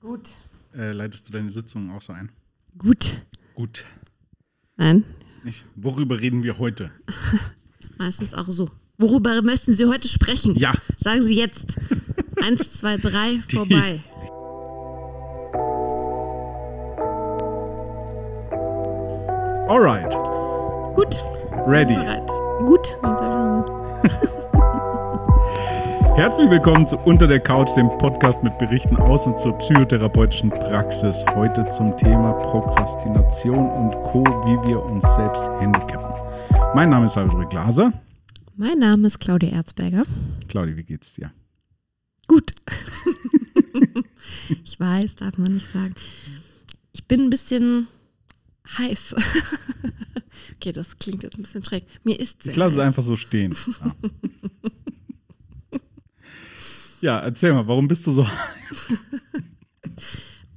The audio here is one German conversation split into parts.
Gut. Äh, leitest du deine Sitzung auch so ein? Gut. Gut. Nein, Nicht? Worüber reden wir heute? meistens auch so. Worüber möchten Sie heute sprechen? Ja. Sagen Sie jetzt. Eins, zwei, drei, vorbei. Alright. Gut. Ready. Gut. Herzlich willkommen zu Unter der Couch, dem Podcast mit Berichten aus und zur psychotherapeutischen Praxis. Heute zum Thema Prokrastination und Co., wie wir uns selbst handicappen. Mein Name ist Salvador Glaser. Mein Name ist Claudia Erzberger. Claudi, wie geht's dir? Gut. ich weiß, darf man nicht sagen. Ich bin ein bisschen heiß. okay, das klingt jetzt ein bisschen schräg. Mir ist sehr Ich lasse es einfach so stehen. Ja. Ja, erzähl mal, warum bist du so heiß?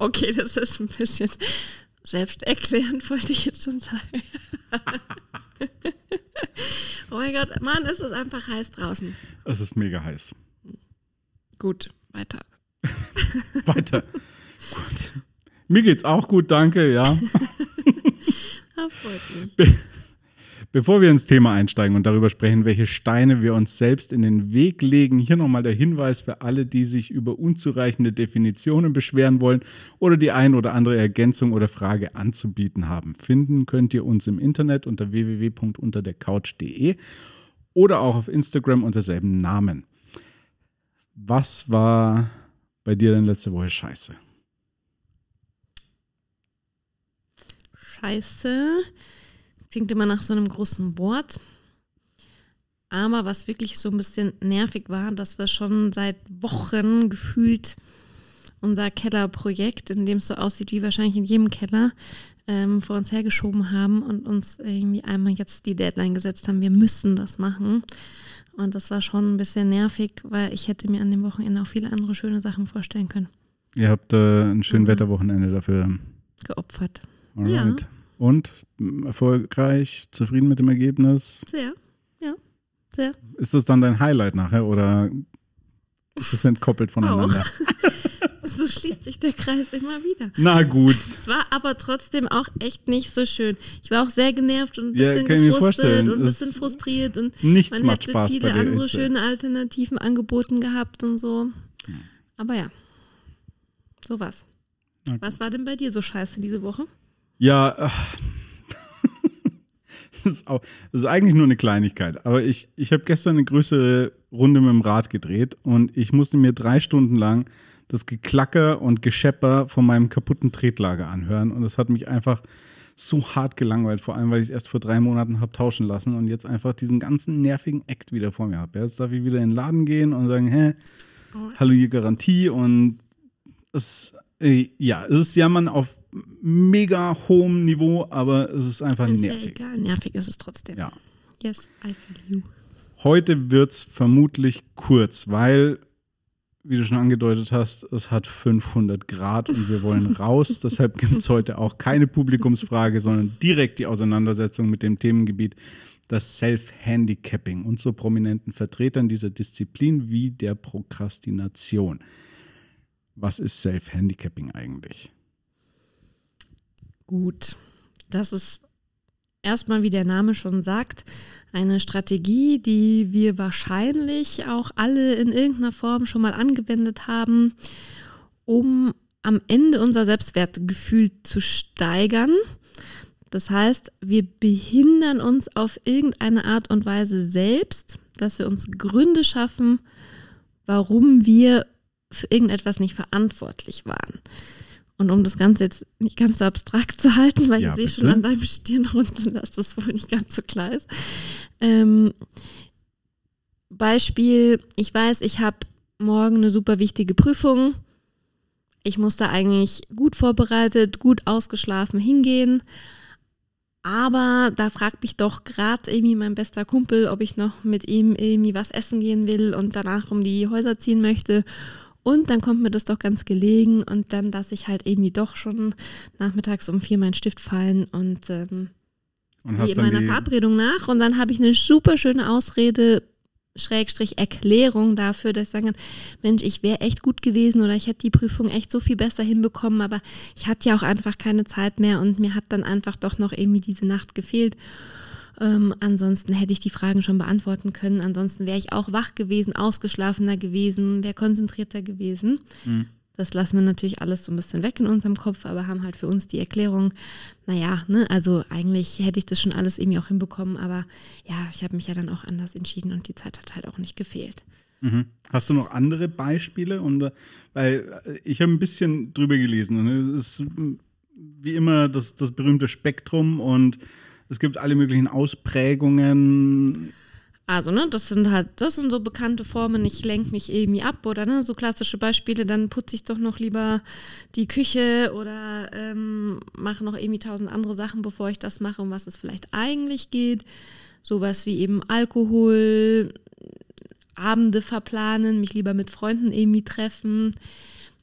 Okay, das ist ein bisschen selbsterklärend, wollte ich jetzt schon sagen. oh mein Gott, Mann, ist es einfach heiß draußen. Es ist mega heiß. Gut, weiter. Weiter. gut. Mir geht's auch gut, danke, ja. Ah, freut mich. Be Bevor wir ins Thema einsteigen und darüber sprechen, welche Steine wir uns selbst in den Weg legen, hier nochmal der Hinweis für alle, die sich über unzureichende Definitionen beschweren wollen oder die ein oder andere Ergänzung oder Frage anzubieten haben. Finden könnt ihr uns im Internet unter www.unterdercouch.de oder auch auf Instagram unter selben Namen. Was war bei dir denn letzte Woche scheiße? Scheiße. Klingt immer nach so einem großen Wort. Aber was wirklich so ein bisschen nervig war, dass wir schon seit Wochen gefühlt unser Kellerprojekt, in dem es so aussieht wie wahrscheinlich in jedem Keller, ähm, vor uns hergeschoben haben und uns irgendwie einmal jetzt die Deadline gesetzt haben, wir müssen das machen. Und das war schon ein bisschen nervig, weil ich hätte mir an dem Wochenende auch viele andere schöne Sachen vorstellen können. Ihr habt äh, ein schönes Mhm. Wetterwochenende dafür. Geopfert. Alright. Und erfolgreich, zufrieden mit dem Ergebnis? Sehr, ja, sehr. Ist das dann dein Highlight nachher oder ist es entkoppelt voneinander? So schließt sich der Kreis immer wieder. Na gut. Es war aber trotzdem auch echt nicht so schön. Ich war auch sehr genervt und ein Ja, bisschen mir gefrustet und ein bisschen frustriert und Nichts man hätte Spaß viele andere Hitze. schöne Alternativen angeboten gehabt und so. Aber ja, so was. Was war denn bei dir so scheiße diese Woche? Ja, ach. das, ist auch, das ist eigentlich nur eine Kleinigkeit. Aber ich, ich habe gestern eine größere Runde mit dem Rad gedreht und ich musste mir drei Stunden lang das Geklacker und Geschepper von meinem kaputten Tretlager anhören. Und das hat mich einfach so hart gelangweilt, vor allem weil ich es erst vor drei Monaten habe tauschen lassen und jetzt einfach diesen ganzen nervigen Act wieder vor mir habe. Jetzt darf ich wieder in den Laden gehen und sagen, hä, hallo hier Garantie und es, äh, ja, es ist Jammern auf mega hohem Niveau, aber es ist einfach ist ja nervig. egal, nervig ist es trotzdem. Ja. Yes, I feel you. Heute wird es vermutlich kurz, weil, wie du schon angedeutet hast, es hat 500 Grad und wir wollen raus. Deshalb gibt es heute auch keine Publikumsfrage, sondern direkt die Auseinandersetzung mit dem Themengebiet das Self-Handicapping und so prominenten Vertretern dieser Disziplin wie der Prokrastination. Was ist Self-Handicapping eigentlich? Gut. Das ist erstmal, wie der Name schon sagt, eine Strategie, die wir wahrscheinlich auch alle in irgendeiner Form schon mal angewendet haben, um am Ende unser Selbstwertgefühl zu steigern. Das heißt, wir behindern uns auf irgendeine Art und Weise selbst, dass wir uns Gründe schaffen, warum wir für irgendetwas nicht verantwortlich waren. Und um das Ganze jetzt nicht ganz so abstrakt zu halten, weil Ja, ich sehe schon an deinem Stirnrunzeln, dass das wohl nicht ganz so klar ist. Ähm, Beispiel, ich weiß, ich habe morgen eine super wichtige Prüfung. Ich muss da eigentlich gut vorbereitet, gut ausgeschlafen hingehen. Aber da fragt mich doch gerade irgendwie mein bester Kumpel, ob ich noch mit ihm irgendwie was essen gehen will und danach um die Häuser ziehen möchte. Und dann kommt mir das doch ganz gelegen und dann lasse ich halt irgendwie doch schon nachmittags um vier meinen Stift fallen und ähm, Und gehe hast dann meiner Verabredung nach und dann habe ich eine super schöne Ausrede, Schrägstrich Erklärung dafür, dass ich sagen kann, Mensch, ich wäre echt gut gewesen oder ich hätte die Prüfung echt so viel besser hinbekommen, aber ich hatte ja auch einfach keine Zeit mehr und mir hat dann einfach doch noch irgendwie diese Nacht gefehlt. Ähm, ansonsten hätte ich die Fragen schon beantworten können. Ansonsten wäre ich auch wach gewesen, ausgeschlafener gewesen, wäre konzentrierter gewesen. Mhm. Das lassen wir natürlich alles so ein bisschen weg in unserem Kopf, aber haben halt für uns die Erklärung, naja, ne, also eigentlich hätte ich das schon alles irgendwie auch hinbekommen, aber ja, ich habe mich ja dann auch anders entschieden und die Zeit hat halt auch nicht gefehlt. Mhm. Hast du noch andere Beispiele? Und, äh, weil äh, ich habe ein bisschen drüber gelesen und es ist wie immer das, das berühmte Spektrum und es gibt alle möglichen Ausprägungen. Also, ne, das sind halt, das sind so bekannte Formen, ich lenke mich irgendwie ab oder ne, so klassische Beispiele, dann putze ich doch noch lieber die Küche oder ähm, mache noch irgendwie tausend andere Sachen, bevor ich das mache, um was es vielleicht eigentlich geht. Sowas wie eben Alkohol, Abende verplanen, mich lieber mit Freunden irgendwie treffen.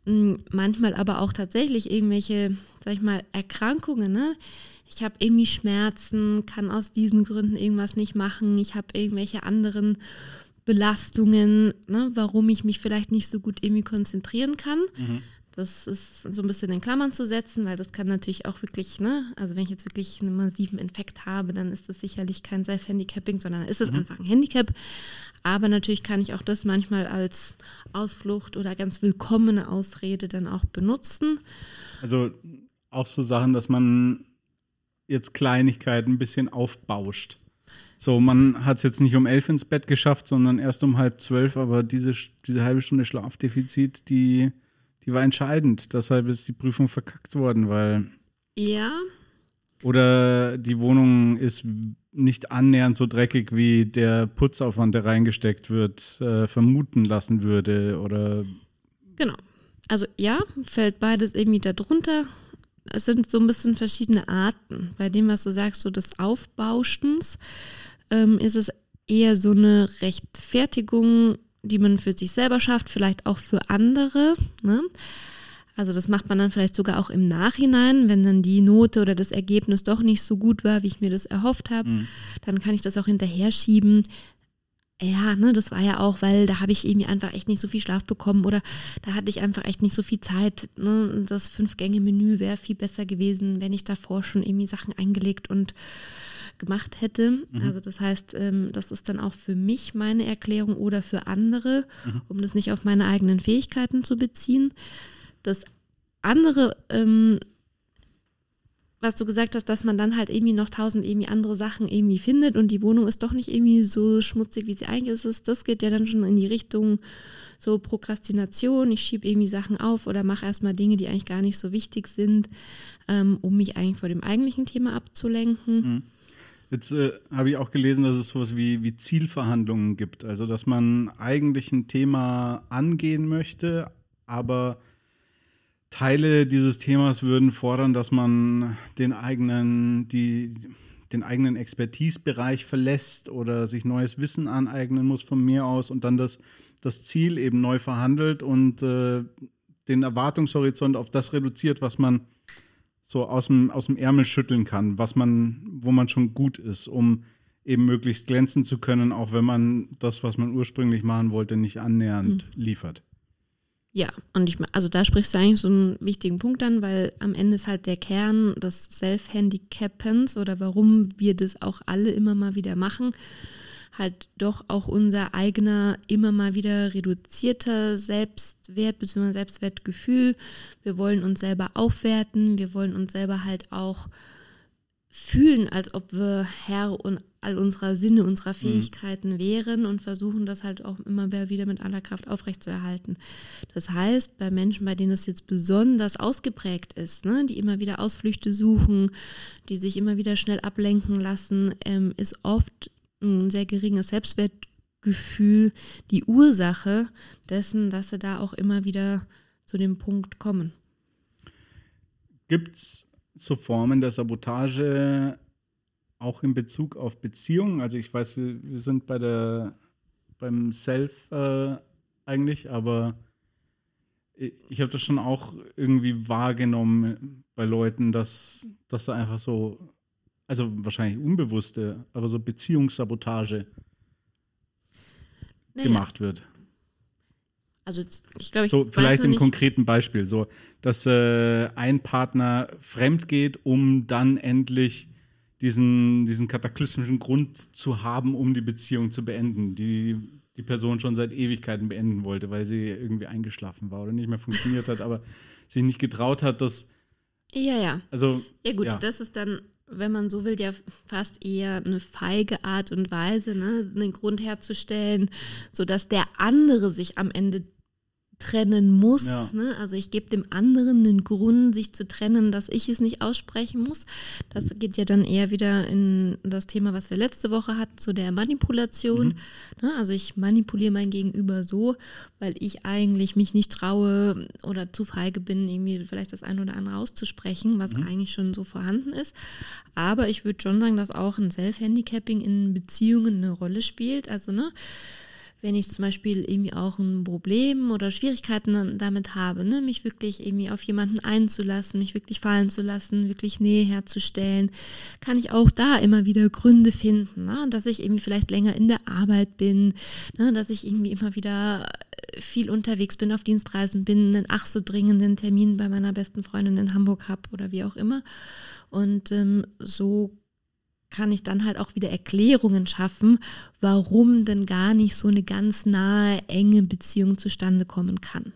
Hm, manchmal aber auch tatsächlich irgendwelche, sag ich mal, Erkrankungen, ne? Ich habe irgendwie Schmerzen, kann aus diesen Gründen irgendwas nicht machen, ich habe irgendwelche anderen Belastungen, ne, warum ich mich vielleicht nicht so gut irgendwie konzentrieren kann. Mhm. Das ist so ein bisschen in Klammern zu setzen, weil das kann natürlich auch wirklich, ne, also wenn ich jetzt wirklich einen massiven Infekt habe, dann ist das sicherlich kein Self-Handicapping, sondern ist es mhm. einfach ein Handicap. Aber natürlich kann ich auch das manchmal als Ausflucht oder ganz willkommene Ausrede dann auch benutzen. Also auch so Sachen, dass man jetzt Kleinigkeiten ein bisschen aufbauscht. So, man hat es jetzt nicht um elf ins Bett geschafft, sondern erst um halb zwölf, aber diese, diese halbe Stunde Schlafdefizit, die, die war entscheidend. Deshalb ist die Prüfung verkackt worden, weil. Ja. Oder die Wohnung ist nicht annähernd so dreckig, wie der Putzaufwand, der reingesteckt wird, äh, vermuten lassen würde. Oder. Genau. Also ja, fällt beides irgendwie darunter es sind so ein bisschen verschiedene Arten. Bei dem, was du sagst, so des Aufbauschens, ähm, ist es eher so eine Rechtfertigung, die man für sich selber schafft, vielleicht auch für andere. Ne? Also das macht man dann vielleicht sogar auch im Nachhinein, wenn dann die Note oder das Ergebnis doch nicht so gut war, wie ich mir das erhofft habe, mhm. dann kann ich das auch hinterher schieben ja, ne, das war ja auch, weil da habe ich irgendwie einfach echt nicht so viel Schlaf bekommen oder da hatte ich einfach echt nicht so viel Zeit. Ne? Das Fünf-Gänge-Menü wäre viel besser gewesen, wenn ich davor schon irgendwie Sachen eingelegt und gemacht hätte. Mhm. Also das heißt, ähm, das ist dann auch für mich meine Erklärung oder für andere, mhm. um das nicht auf meine eigenen Fähigkeiten zu beziehen. Das andere ähm, was du gesagt hast, dass man dann halt irgendwie noch tausend irgendwie andere Sachen irgendwie findet und die Wohnung ist doch nicht irgendwie so schmutzig, wie sie eigentlich ist. Das geht ja dann schon in die Richtung so Prokrastination. Ich schiebe irgendwie Sachen auf oder mache erstmal Dinge, die eigentlich gar nicht so wichtig sind, ähm, um mich eigentlich vor dem eigentlichen Thema abzulenken. Mhm. Jetzt äh, habe ich auch gelesen, dass es sowas wie, wie Zielverhandlungen gibt. Also, dass man eigentlich ein Thema angehen möchte, aber Teile dieses Themas würden fordern, dass man den eigenen, die, den eigenen Expertisebereich verlässt oder sich neues Wissen aneignen muss von mir aus und dann das, das Ziel eben neu verhandelt und äh, den Erwartungshorizont auf das reduziert, was man so aus dem, aus dem Ärmel schütteln kann, was man, wo man schon gut ist, um eben möglichst glänzen zu können, auch wenn man das, was man ursprünglich machen wollte, nicht annähernd mhm. liefert. Ja, und ich, also da sprichst du eigentlich so einen wichtigen Punkt an, weil am Ende ist halt der Kern des Self-Handicappens oder warum wir das auch alle immer mal wieder machen, halt doch auch unser eigener, immer mal wieder reduzierter Selbstwert bzw. Selbstwertgefühl. Wir wollen uns selber aufwerten, wir wollen uns selber halt auch fühlen, als ob wir Herr und all unserer Sinne, unserer mhm. Fähigkeiten mhm. wären und versuchen das halt auch immer wieder mit aller Kraft aufrechtzuerhalten. Das heißt, bei Menschen, bei denen das jetzt besonders ausgeprägt ist, ne, die immer wieder Ausflüchte suchen, die sich immer wieder schnell ablenken lassen, ähm, ist oft ein sehr geringes Selbstwertgefühl die Ursache dessen, dass sie da auch immer wieder zu dem Punkt kommen. Gibt es so Formen der Sabotage auch in Bezug auf Beziehungen? Also ich weiß, wir, wir sind bei der beim Self äh, eigentlich, aber ich, ich habe das schon auch irgendwie wahrgenommen bei Leuten, dass, dass da einfach so, also wahrscheinlich unbewusste, aber so Beziehungssabotage naja. gemacht wird. Also ich glaube, ich so vielleicht im konkreten Beispiel, so dass äh, ein Partner fremd geht, um dann endlich diesen, diesen kataklysmischen Grund zu haben, um die Beziehung zu beenden, die die Person schon seit Ewigkeiten beenden wollte, weil sie irgendwie eingeschlafen war oder nicht mehr funktioniert hat, aber sich nicht getraut hat, dass. Ja, ja. Also. Ja, gut, ja. das ist dann, wenn man so will, ja fast eher eine feige Art und Weise, ne, einen Grund herzustellen, sodass der andere sich am Ende trennen muss. Ja. Ne? Also ich gebe dem anderen einen Grund, sich zu trennen, dass ich es nicht aussprechen muss. Das geht ja dann eher wieder in das Thema, was wir letzte Woche hatten, zu der Manipulation. Mhm. Ne? Also ich manipuliere mein Gegenüber so, weil ich eigentlich mich nicht traue oder zu feige bin, irgendwie vielleicht das eine oder andere auszusprechen, was mhm. eigentlich schon so vorhanden ist. Aber ich würde schon sagen, dass auch ein Self-Handicapping in Beziehungen eine Rolle spielt. Also ne, wenn ich zum Beispiel irgendwie auch ein Problem oder Schwierigkeiten damit habe, ne, mich wirklich irgendwie auf jemanden einzulassen, mich wirklich fallen zu lassen, wirklich Nähe herzustellen, kann ich auch da immer wieder Gründe finden, ne, dass ich irgendwie vielleicht länger in der Arbeit bin, ne, dass ich irgendwie immer wieder viel unterwegs bin, auf Dienstreisen bin, einen ach so dringenden Termin bei meiner besten Freundin in Hamburg habe oder wie auch immer. Und ähm, so kann ich dann halt auch wieder Erklärungen schaffen, warum denn gar nicht so eine ganz nahe, enge Beziehung zustande kommen kann.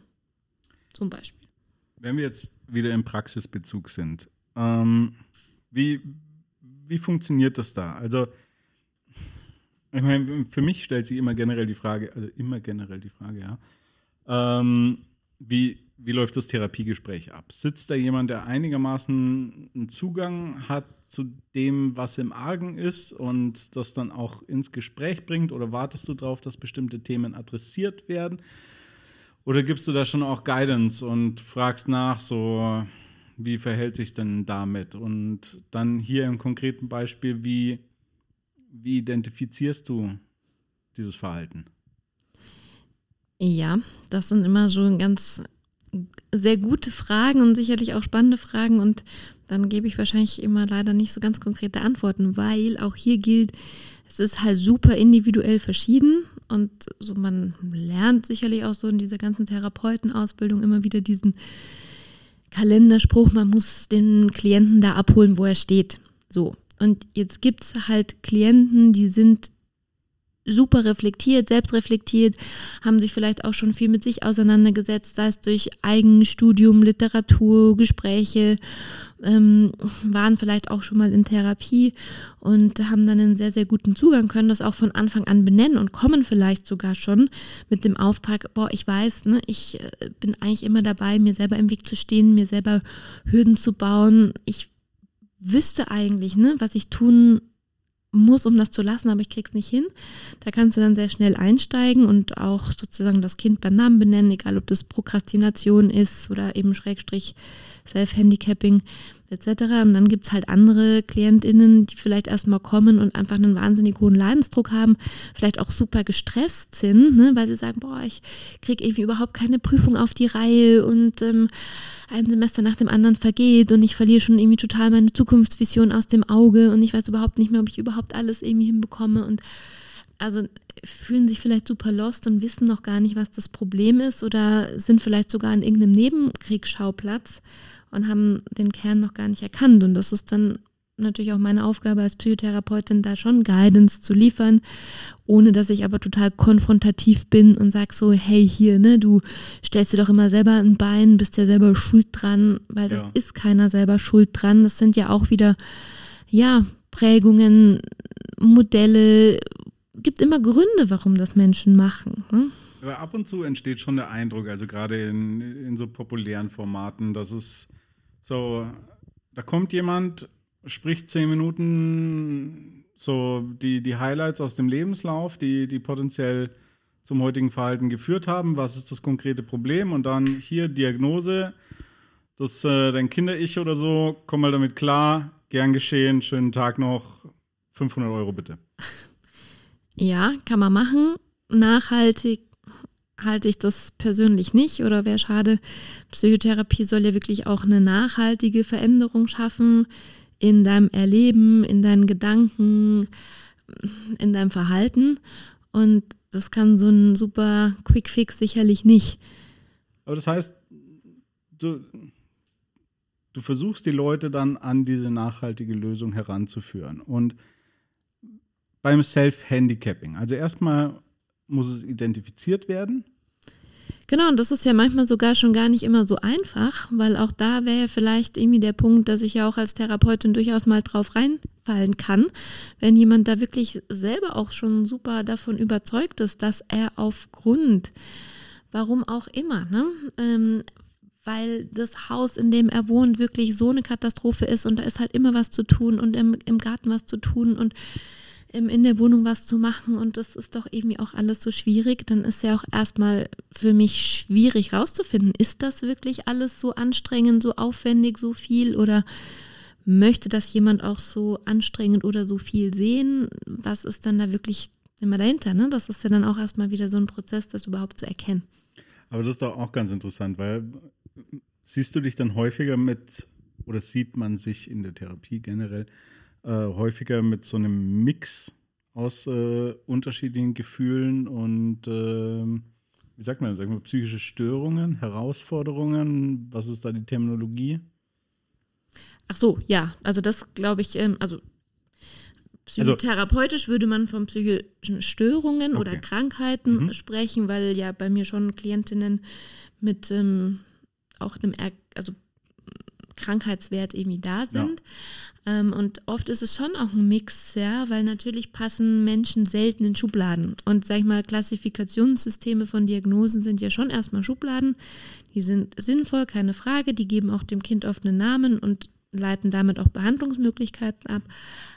Zum Beispiel. Wenn wir jetzt wieder im Praxisbezug sind, ähm, wie, wie funktioniert das da? Also, ich meine, für mich stellt sich immer generell die Frage, also immer generell die Frage, ja, ähm, wie, wie läuft das Therapiegespräch ab? Sitzt da jemand, der einigermaßen einen Zugang hat zu dem, was im Argen ist und das dann auch ins Gespräch bringt? Oder wartest du darauf, dass bestimmte Themen adressiert werden? Oder gibst du da schon auch Guidance und fragst nach, so wie verhält sich denn damit? Und dann hier im konkreten Beispiel, wie, wie identifizierst du dieses Verhalten? Ja, das sind immer so ganz sehr gute Fragen und sicherlich auch spannende Fragen und dann gebe ich wahrscheinlich immer leider nicht so ganz konkrete Antworten, weil auch hier gilt, es ist halt super individuell verschieden und so man lernt sicherlich auch so in dieser ganzen Therapeutenausbildung immer wieder diesen Kalenderspruch, man muss den Klienten da abholen, wo er steht. So. Und jetzt gibt es halt Klienten, die sind super reflektiert, selbst reflektiert, haben sich vielleicht auch schon viel mit sich auseinandergesetzt, sei es durch Eigenstudium, Literatur, Gespräche, ähm, waren vielleicht auch schon mal in Therapie und haben dann einen sehr, sehr guten Zugang, können das auch von Anfang an benennen und kommen vielleicht sogar schon mit dem Auftrag, boah, ich weiß, ne, ich äh, bin eigentlich immer dabei, mir selber im Weg zu stehen, mir selber Hürden zu bauen. Ich wüsste eigentlich, ne, was ich tun muss, um das zu lassen, aber ich krieg's nicht hin. Da kannst du dann sehr schnell einsteigen und auch sozusagen das Kind beim Namen benennen, egal ob das Prokrastination ist oder eben Schrägstrich Self-Handicapping etc. Und dann gibt es halt andere KlientInnen, die vielleicht erstmal kommen und einfach einen wahnsinnig hohen Leidensdruck haben, vielleicht auch super gestresst sind, ne, weil sie sagen, boah, ich kriege irgendwie überhaupt keine Prüfung auf die Reihe und ähm, ein Semester nach dem anderen vergeht und ich verliere schon irgendwie total meine Zukunftsvision aus dem Auge und ich weiß überhaupt nicht mehr, ob ich überhaupt alles irgendwie hinbekomme und also fühlen sich vielleicht super lost und wissen noch gar nicht, was das Problem ist oder sind vielleicht sogar an irgendeinem Nebenkriegsschauplatz und haben den Kern noch gar nicht erkannt. Und das ist dann natürlich auch meine Aufgabe als Psychotherapeutin, da schon Guidance zu liefern, ohne dass ich aber total konfrontativ bin und sag so, hey hier, ne, du stellst dir doch immer selber ein Bein, bist ja selber schuld dran, weil das ja. ist keiner selber schuld dran. Das sind ja auch wieder, ja, Prägungen, Modelle, gibt immer Gründe, warum das Menschen machen. Ne? Aber ab und zu entsteht schon der Eindruck, also gerade in, in so populären Formaten, dass es so, da kommt jemand, spricht zehn Minuten so die, die Highlights aus dem Lebenslauf, die, die potenziell zum heutigen Verhalten geführt haben. Was ist das konkrete Problem? Und dann hier Diagnose, dass äh, dein Kinder-Ich oder so, komm mal damit klar, gern geschehen, schönen Tag noch, 500 Euro bitte. Ja, kann man machen. Nachhaltig halte ich das persönlich nicht oder wäre schade. Psychotherapie soll ja wirklich auch eine nachhaltige Veränderung schaffen in deinem Erleben, in deinen Gedanken, in deinem Verhalten. Und das kann so ein super Quick-Fix sicherlich nicht. Aber das heißt, du, du versuchst die Leute dann an diese nachhaltige Lösung heranzuführen. Und beim Self-Handicapping, also erstmal muss es identifiziert werden. Genau, und das ist ja manchmal sogar schon gar nicht immer so einfach, weil auch da wäre ja vielleicht irgendwie der Punkt, dass ich ja auch als Therapeutin durchaus mal drauf reinfallen kann, wenn jemand da wirklich selber auch schon super davon überzeugt ist, dass er aufgrund, warum auch immer, ne, ähm, weil das Haus, in dem er wohnt, wirklich so eine Katastrophe ist und da ist halt immer was zu tun und im, im Garten was zu tun und in der Wohnung was zu machen und das ist doch irgendwie auch alles so schwierig, dann ist ja auch erstmal für mich schwierig rauszufinden, ist das wirklich alles so anstrengend, so aufwendig, so viel oder möchte das jemand auch so anstrengend oder so viel sehen? Was ist dann da wirklich immer dahinter? Ne? Das ist ja dann auch erstmal wieder so ein Prozess, das überhaupt zu erkennen. Aber das ist doch auch ganz interessant, weil siehst du dich dann häufiger mit oder sieht man sich in der Therapie generell äh, häufiger mit so einem Mix aus äh, unterschiedlichen Gefühlen und äh, wie sagt man, sagen wir psychische Störungen, Herausforderungen, was ist da die Terminologie? Ach so, ja, also das glaube ich, ähm, also, also psychotherapeutisch würde man von psychischen Störungen okay. oder Krankheiten mhm. sprechen, weil ja bei mir schon Klientinnen mit ähm, auch einem, er also Krankheitswert irgendwie da sind. Ja. Ähm, und oft ist es schon auch ein Mix, ja, weil natürlich passen Menschen selten in Schubladen. Und sag ich mal, Klassifikationssysteme von Diagnosen sind ja schon erstmal Schubladen. Die sind sinnvoll, keine Frage. Die geben auch dem Kind oft einen Namen und leiten damit auch Behandlungsmöglichkeiten ab.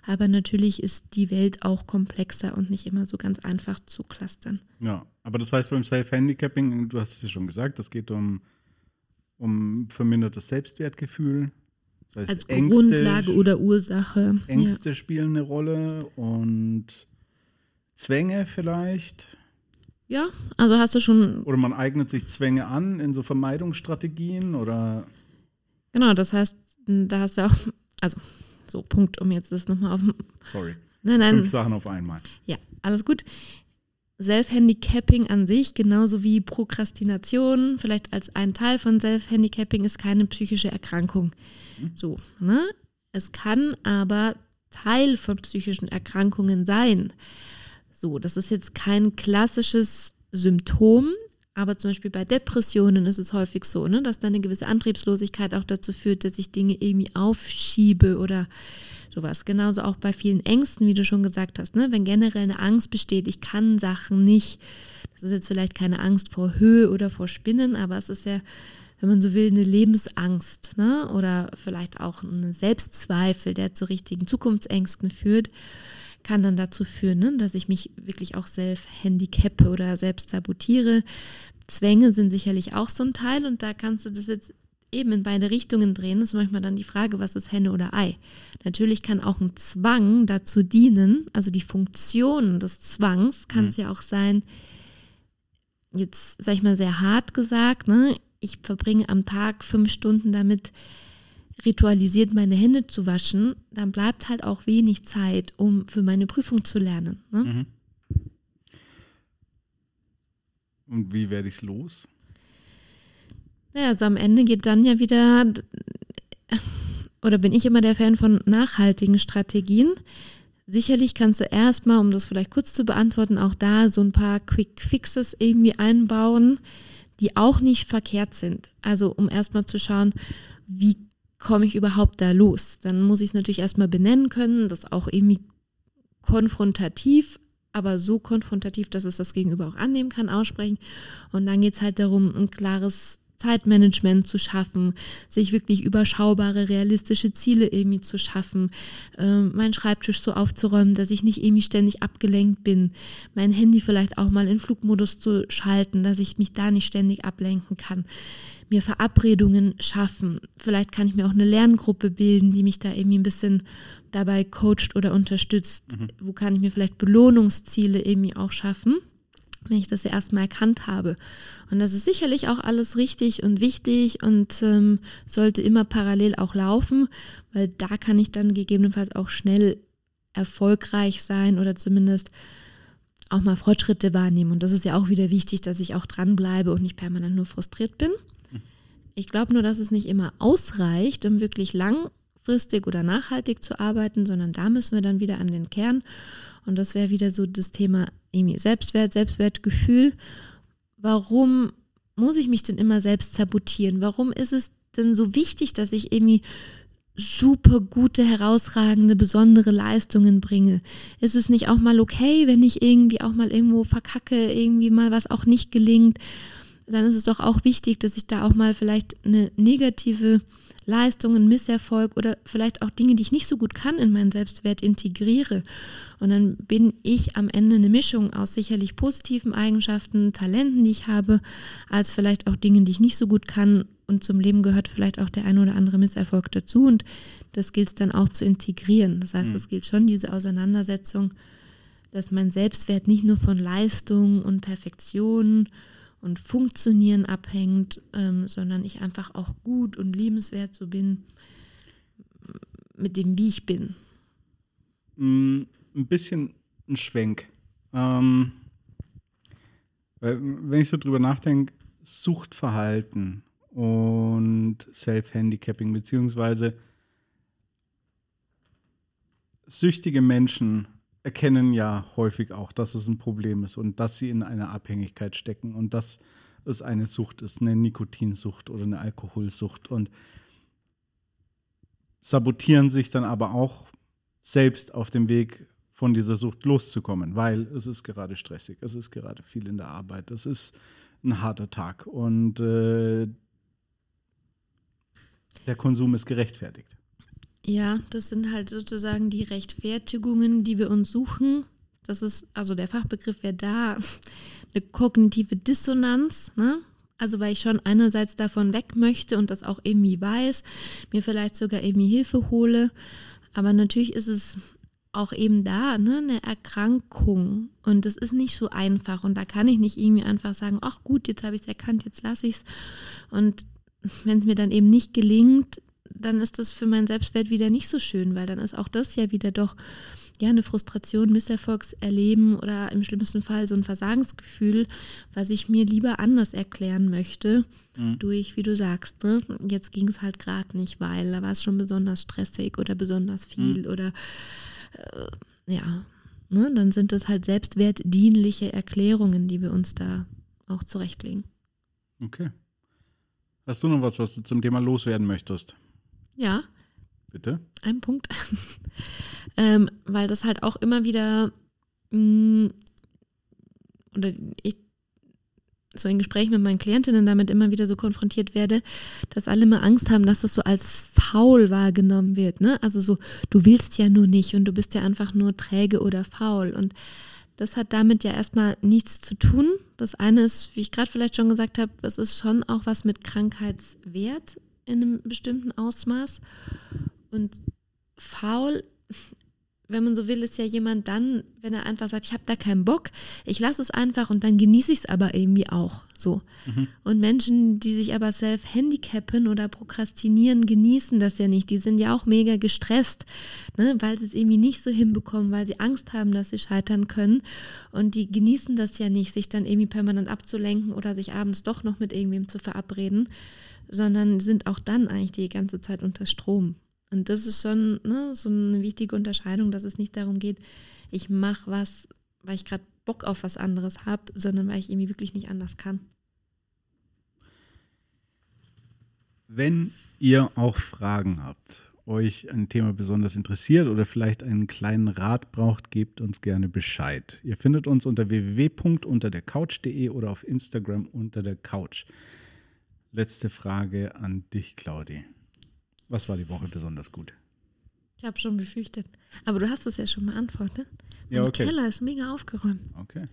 Aber natürlich ist die Welt auch komplexer und nicht immer so ganz einfach zu clustern. Ja, aber das heißt beim Self-Handicapping, du hast es ja schon gesagt, das geht um um vermindertes Selbstwertgefühl. Das heißt, Als Ängste, Grundlage oder Ursache. Ängste ja. spielen eine Rolle und Zwänge vielleicht. Ja, also hast du schon. Oder man eignet sich Zwänge an in so Vermeidungsstrategien oder. Genau, das heißt, da hast du auch, also so Punkt, um jetzt das nochmal auf. Sorry. Nein, nein. Fünf Sachen auf einmal. Ja, alles gut. Self-Handicapping an sich, genauso wie Prokrastination, vielleicht als ein Teil von Self-Handicapping, ist keine psychische Erkrankung. Mhm. So, ne? Es kann aber Teil von psychischen Erkrankungen sein. So, das ist jetzt kein klassisches Symptom, aber zum Beispiel bei Depressionen ist es häufig so, ne, dass da eine gewisse Antriebslosigkeit auch dazu führt, dass ich Dinge irgendwie aufschiebe oder sowas. Genauso auch bei vielen Ängsten, wie du schon gesagt hast, ne? wenn generell eine Angst besteht, ich kann Sachen nicht. Das ist jetzt vielleicht keine Angst vor Höhe oder vor Spinnen, aber es ist ja, wenn man so will, eine Lebensangst ne? oder vielleicht auch ein Selbstzweifel, der zu richtigen Zukunftsängsten führt kann dann dazu führen, ne, dass ich mich wirklich auch selbst handicappe oder selbst sabotiere. Zwänge sind sicherlich auch so ein Teil und da kannst du das jetzt eben in beide Richtungen drehen, ist manchmal dann die Frage, was ist Henne oder Ei. Natürlich kann auch ein Zwang dazu dienen, also die Funktion des Zwangs kann es mhm. ja auch sein, jetzt sag ich mal sehr hart gesagt, ne, ich verbringe am Tag fünf Stunden damit, ritualisiert meine Hände zu waschen, dann bleibt halt auch wenig Zeit, um für meine Prüfung zu lernen. Ne? Mhm. Und wie werde ich es los? Naja, also am Ende geht dann ja wieder, oder bin ich immer der Fan von nachhaltigen Strategien. Sicherlich kannst du erstmal, um das vielleicht kurz zu beantworten, auch da so ein paar Quick Fixes irgendwie einbauen, die auch nicht verkehrt sind. Also um erstmal zu schauen, wie komme ich überhaupt da los? Dann muss ich es natürlich erstmal benennen können, das auch irgendwie konfrontativ, aber so konfrontativ, dass es das Gegenüber auch annehmen kann, aussprechen. Und dann geht es halt darum, ein klares Zeitmanagement zu schaffen, sich wirklich überschaubare, realistische Ziele irgendwie zu schaffen, äh, meinen Schreibtisch so aufzuräumen, dass ich nicht irgendwie ständig abgelenkt bin, mein Handy vielleicht auch mal in Flugmodus zu schalten, dass ich mich da nicht ständig ablenken kann, mir Verabredungen schaffen, vielleicht kann ich mir auch eine Lerngruppe bilden, die mich da irgendwie ein bisschen dabei coacht oder unterstützt, mhm. wo kann ich mir vielleicht Belohnungsziele irgendwie auch schaffen wenn ich das ja erstmal erkannt habe. Und das ist sicherlich auch alles richtig und wichtig und ähm, sollte immer parallel auch laufen, weil da kann ich dann gegebenenfalls auch schnell erfolgreich sein oder zumindest auch mal Fortschritte wahrnehmen. Und das ist ja auch wieder wichtig, dass ich auch dranbleibe und nicht permanent nur frustriert bin. Ich glaube nur, dass es nicht immer ausreicht, um wirklich langfristig oder nachhaltig zu arbeiten, sondern da müssen wir dann wieder an den Kern. Und das wäre wieder so das Thema Selbstwert, Selbstwertgefühl. Warum muss ich mich denn immer selbst sabotieren? Warum ist es denn so wichtig, dass ich irgendwie super gute, herausragende, besondere Leistungen bringe? Ist es nicht auch mal okay, wenn ich irgendwie auch mal irgendwo verkacke, irgendwie mal was auch nicht gelingt? Dann ist es doch auch wichtig, dass ich da auch mal vielleicht eine negative Leistung, einen Misserfolg oder vielleicht auch Dinge, die ich nicht so gut kann, in meinen Selbstwert integriere. Und dann bin ich am Ende eine Mischung aus sicherlich positiven Eigenschaften, Talenten, die ich habe, als vielleicht auch Dingen, die ich nicht so gut kann. Und zum Leben gehört vielleicht auch der ein oder andere Misserfolg dazu. Und das gilt es dann auch zu integrieren. Das heißt, es mhm. gilt schon diese Auseinandersetzung, dass mein Selbstwert nicht nur von Leistung und Perfektion und Funktionieren abhängt, ähm, sondern ich einfach auch gut und liebenswert so bin mit dem, wie ich bin. Mm, ein bisschen ein Schwenk. Ähm, wenn ich so drüber nachdenke, Suchtverhalten und Self-Handicapping, beziehungsweise süchtige Menschen erkennen ja häufig auch, dass es ein Problem ist und dass sie in einer Abhängigkeit stecken und dass es eine Sucht ist, eine Nikotinsucht oder eine Alkoholsucht und sabotieren sich dann aber auch selbst auf dem Weg von dieser Sucht loszukommen, weil es ist gerade stressig, es ist gerade viel in der Arbeit, es ist ein harter Tag und äh, der Konsum ist gerechtfertigt. Ja, das sind halt sozusagen die Rechtfertigungen, die wir uns suchen. Das ist, also der Fachbegriff wäre da, eine kognitive Dissonanz, ne? Also weil ich schon einerseits davon weg möchte und das auch irgendwie weiß, mir vielleicht sogar irgendwie Hilfe hole. Aber natürlich ist es auch eben da ne, eine Erkrankung und das ist nicht so einfach und da kann ich nicht irgendwie einfach sagen, ach gut, jetzt habe ich es erkannt, jetzt lasse ich es. Und wenn es mir dann eben nicht gelingt, dann ist das für meinen Selbstwert wieder nicht so schön, weil dann ist auch das ja wieder doch ja eine Frustration, Misserfolgserleben oder im schlimmsten Fall so ein Versagensgefühl, was ich mir lieber anders erklären möchte, mhm. durch, wie du sagst, ne? jetzt ging es halt gerade nicht, weil da war es schon besonders stressig oder besonders viel mhm. oder äh, ja, ne? dann sind das halt selbstwertdienliche Erklärungen, die wir uns da auch zurechtlegen. Okay. Hast du noch was, was du zum Thema loswerden möchtest? Ja. Bitte? Ein Punkt. ähm, weil das halt auch immer wieder mh, mm, oder ich so in Gesprächen mit meinen Klientinnen damit immer wieder so konfrontiert werde, dass alle immer Angst haben, dass das so als faul wahrgenommen wird. Ne? Also so, du willst ja nur nicht und du bist ja einfach nur träge oder faul. Und das hat damit ja erstmal nichts zu tun. Das eine ist, wie ich gerade vielleicht schon gesagt habe, es ist schon auch was mit Krankheitswert in einem bestimmten Ausmaß. Und faul, wenn man so will, ist ja jemand dann, wenn er einfach sagt, ich habe da keinen Bock, ich lasse es einfach und dann genieße ich es aber irgendwie auch so. Mhm. Und Menschen, die sich aber self-handicappen oder prokrastinieren, genießen das ja nicht. Die sind ja auch mega gestresst, ne, weil sie es irgendwie nicht so hinbekommen, weil sie Angst haben, dass sie scheitern können. Und die genießen das ja nicht, sich dann irgendwie permanent abzulenken oder sich abends doch noch mit irgendwem zu verabreden sondern sind auch dann eigentlich die ganze Zeit unter Strom. Und das ist schon ne, so eine wichtige Unterscheidung, dass es nicht darum geht, ich mache was, weil ich gerade Bock auf was anderes habe, sondern weil ich irgendwie wirklich nicht anders kann. Wenn ihr auch Fragen habt, euch ein Thema besonders interessiert oder vielleicht einen kleinen Rat braucht, gebt uns gerne Bescheid. Ihr findet uns unter www.unterdercouch.de oder auf Instagram unter der Couch. Letzte Frage an dich, Claudi. Was war die Woche besonders gut? Ich habe schon befürchtet. Aber du hast es ja schon beantwortet. Mein ja, okay. Keller ist mega aufgeräumt. Okay.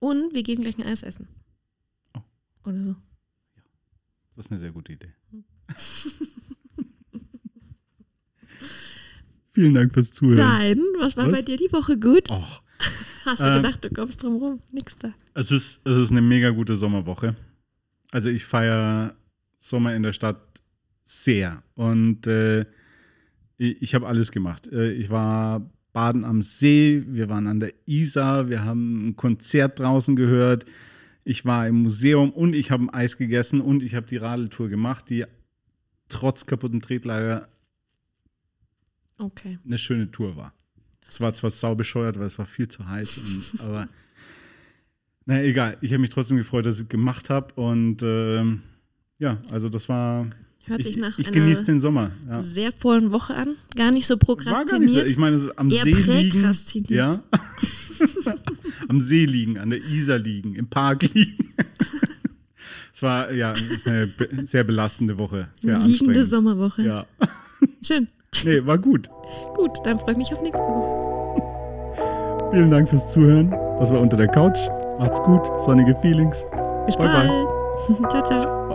Und wir gehen gleich ein Eis essen. Oh. Oder so. Ja. Das ist eine sehr gute Idee. Hm. Vielen Dank fürs Zuhören. Nein, was war was? bei dir die Woche gut? Och. Hast du äh, gedacht, du kommst drum rum? Nix da. Es ist, es ist eine mega gute Sommerwoche. Also ich feiere Sommer in der Stadt sehr. Und äh, ich, ich habe alles gemacht. Äh, ich war baden am See, wir waren an der Isar, wir haben ein Konzert draußen gehört, ich war im Museum und ich habe ein Eis gegessen und ich habe die Radeltour gemacht, die trotz kaputten Tretlager Okay. eine schöne Tour war. Es war zwar sau bescheuert, weil es war viel zu heiß, und, aber naja, egal. Ich habe mich trotzdem gefreut, dass ich es gemacht habe und ähm, ja, also das war. Hört ich sich nach ich einer genieße den Sommer. Ja. sehr vollen Woche an. Gar nicht so War gar nicht so. prokrastiniert. Ich meine, so am See liegen. präkrastiniert. Ja. am See liegen, an der Isar liegen, im Park liegen. Es war ja ist eine sehr belastende Woche. Sehr liegende. Sommerwoche. Ja. Schön. Nee, war gut. Gut, dann freue ich mich auf nächste Woche. Vielen Dank fürs Zuhören. Das war unter der Couch. Macht's gut. Sonnige Feelings. Bis Bye, bye. bald. ciao, ciao. Ciao.